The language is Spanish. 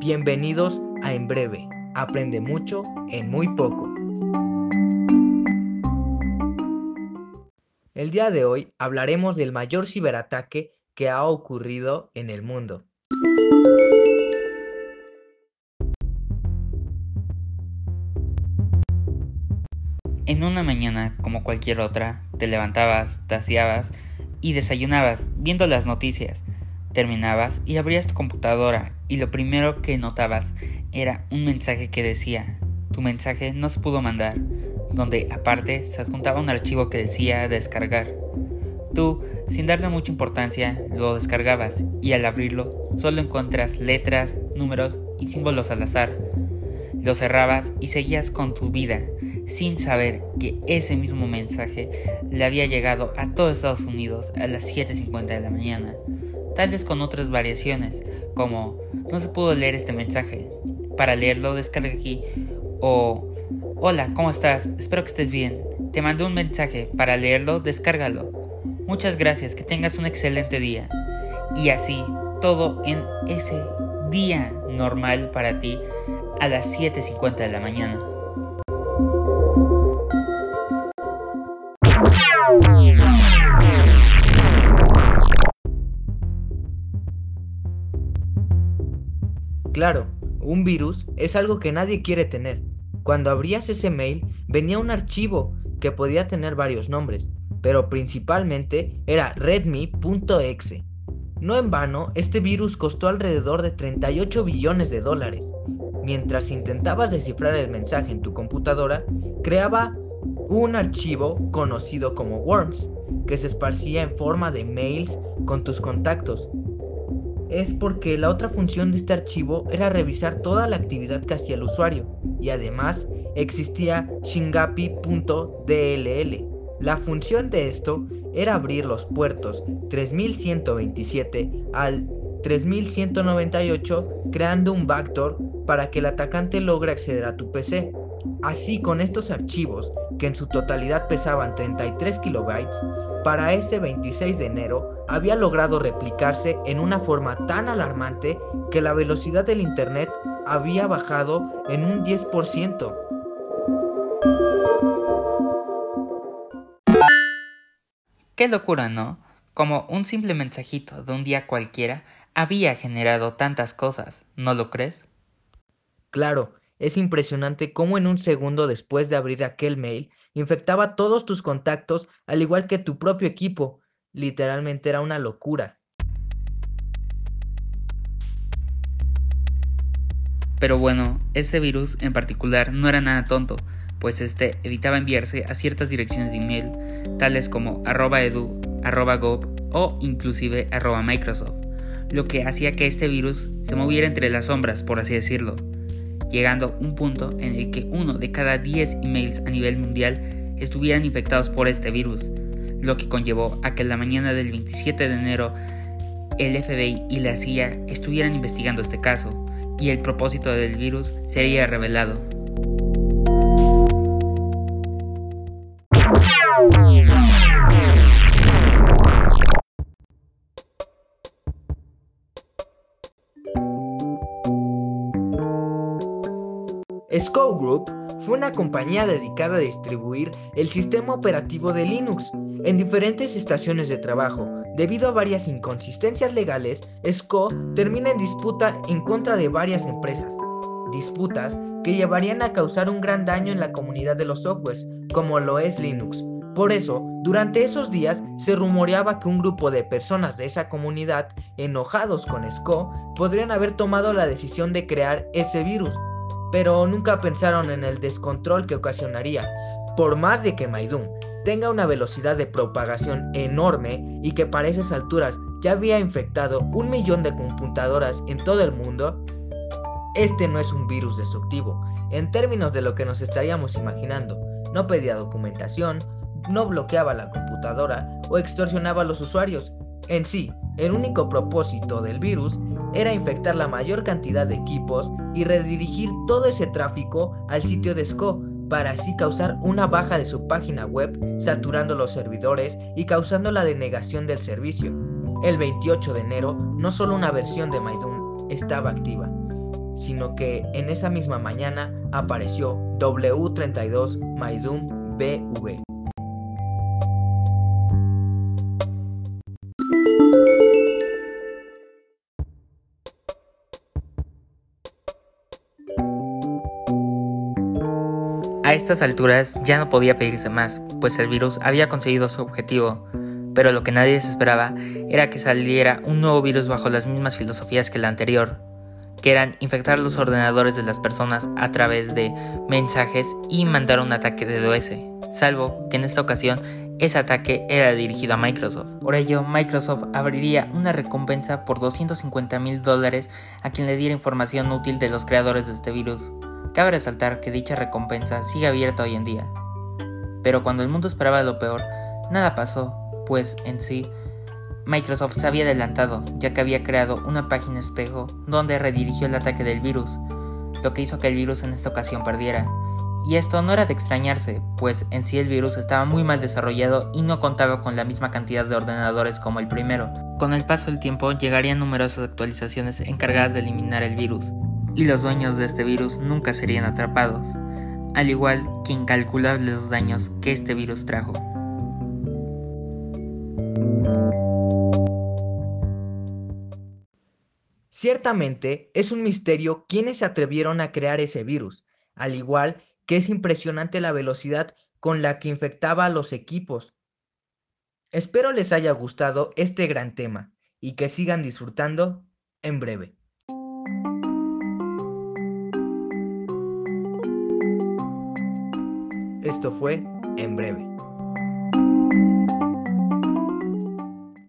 Bienvenidos a En Breve. Aprende mucho en muy poco. El día de hoy hablaremos del mayor ciberataque que ha ocurrido en el mundo. En una mañana como cualquier otra, te levantabas, taseabas y desayunabas viendo las noticias. Terminabas y abrías tu computadora y lo primero que notabas era un mensaje que decía, tu mensaje no se pudo mandar, donde aparte se adjuntaba un archivo que decía descargar. Tú, sin darle mucha importancia, lo descargabas y al abrirlo solo encuentras letras, números y símbolos al azar. Lo cerrabas y seguías con tu vida, sin saber que ese mismo mensaje le había llegado a todo Estados Unidos a las 7.50 de la mañana, tal con otras variaciones, como no se pudo leer este mensaje. Para leerlo descarga aquí o Hola, ¿cómo estás? Espero que estés bien. Te mandé un mensaje. Para leerlo, descárgalo. Muchas gracias, que tengas un excelente día. Y así, todo en ese día normal para ti a las 7.50 de la mañana. Claro, un virus es algo que nadie quiere tener. Cuando abrías ese mail venía un archivo que podía tener varios nombres, pero principalmente era redmi.exe. No en vano, este virus costó alrededor de 38 billones de dólares. Mientras intentabas descifrar el mensaje en tu computadora, creaba un archivo conocido como Worms, que se esparcía en forma de mails con tus contactos. Es porque la otra función de este archivo era revisar toda la actividad que hacía el usuario, y además existía shingapi.dll. La función de esto era abrir los puertos 3127 al 3198 creando un backdoor para que el atacante logre acceder a tu PC. Así con estos archivos, que en su totalidad pesaban 33 kilobytes, para ese 26 de enero había logrado replicarse en una forma tan alarmante que la velocidad del Internet había bajado en un 10%. Qué locura, ¿no? Como un simple mensajito de un día cualquiera había generado tantas cosas, ¿no lo crees? Claro, es impresionante cómo en un segundo después de abrir aquel mail infectaba todos tus contactos al igual que tu propio equipo. Literalmente era una locura. Pero bueno, este virus en particular no era nada tonto, pues este evitaba enviarse a ciertas direcciones de email, tales como arroba edu, arroba gov o inclusive arroba Microsoft, lo que hacía que este virus se moviera entre las sombras, por así decirlo, llegando un punto en el que uno de cada 10 emails a nivel mundial estuvieran infectados por este virus, lo que conllevó a que en la mañana del 27 de enero el FBI y la CIA estuvieran investigando este caso, y el propósito del virus sería revelado. SCO Group fue una compañía dedicada a distribuir el sistema operativo de Linux en diferentes estaciones de trabajo. Debido a varias inconsistencias legales, SCO termina en disputa en contra de varias empresas. Disputas que llevarían a causar un gran daño en la comunidad de los softwares, como lo es Linux. Por eso, durante esos días se rumoreaba que un grupo de personas de esa comunidad, enojados con SCO, podrían haber tomado la decisión de crear ese virus, pero nunca pensaron en el descontrol que ocasionaría. Por más de que Maidum tenga una velocidad de propagación enorme y que para esas alturas ya había infectado un millón de computadoras en todo el mundo, este no es un virus destructivo, en términos de lo que nos estaríamos imaginando. No pedía documentación, no bloqueaba la computadora o extorsionaba a los usuarios. En sí, el único propósito del virus era infectar la mayor cantidad de equipos y redirigir todo ese tráfico al sitio de SCO para así causar una baja de su página web, saturando los servidores y causando la denegación del servicio. El 28 de enero, no solo una versión de Maidum estaba activa, sino que en esa misma mañana apareció W32 Maidum BV. A estas alturas ya no podía pedirse más, pues el virus había conseguido su objetivo, pero lo que nadie se esperaba era que saliera un nuevo virus bajo las mismas filosofías que el anterior, que eran infectar los ordenadores de las personas a través de mensajes y mandar un ataque de DOS, salvo que en esta ocasión ese ataque era dirigido a Microsoft. Por ello, Microsoft abriría una recompensa por 250 mil dólares a quien le diera información útil de los creadores de este virus. Cabe resaltar que dicha recompensa sigue abierta hoy en día. Pero cuando el mundo esperaba lo peor, nada pasó, pues en sí, Microsoft se había adelantado, ya que había creado una página espejo donde redirigió el ataque del virus, lo que hizo que el virus en esta ocasión perdiera. Y esto no era de extrañarse, pues en sí el virus estaba muy mal desarrollado y no contaba con la misma cantidad de ordenadores como el primero. Con el paso del tiempo llegarían numerosas actualizaciones encargadas de eliminar el virus, y los dueños de este virus nunca serían atrapados, al igual que incalculables los daños que este virus trajo. Ciertamente es un misterio quiénes se atrevieron a crear ese virus, al igual que es impresionante la velocidad con la que infectaba a los equipos. Espero les haya gustado este gran tema y que sigan disfrutando en breve. Esto fue En Breve.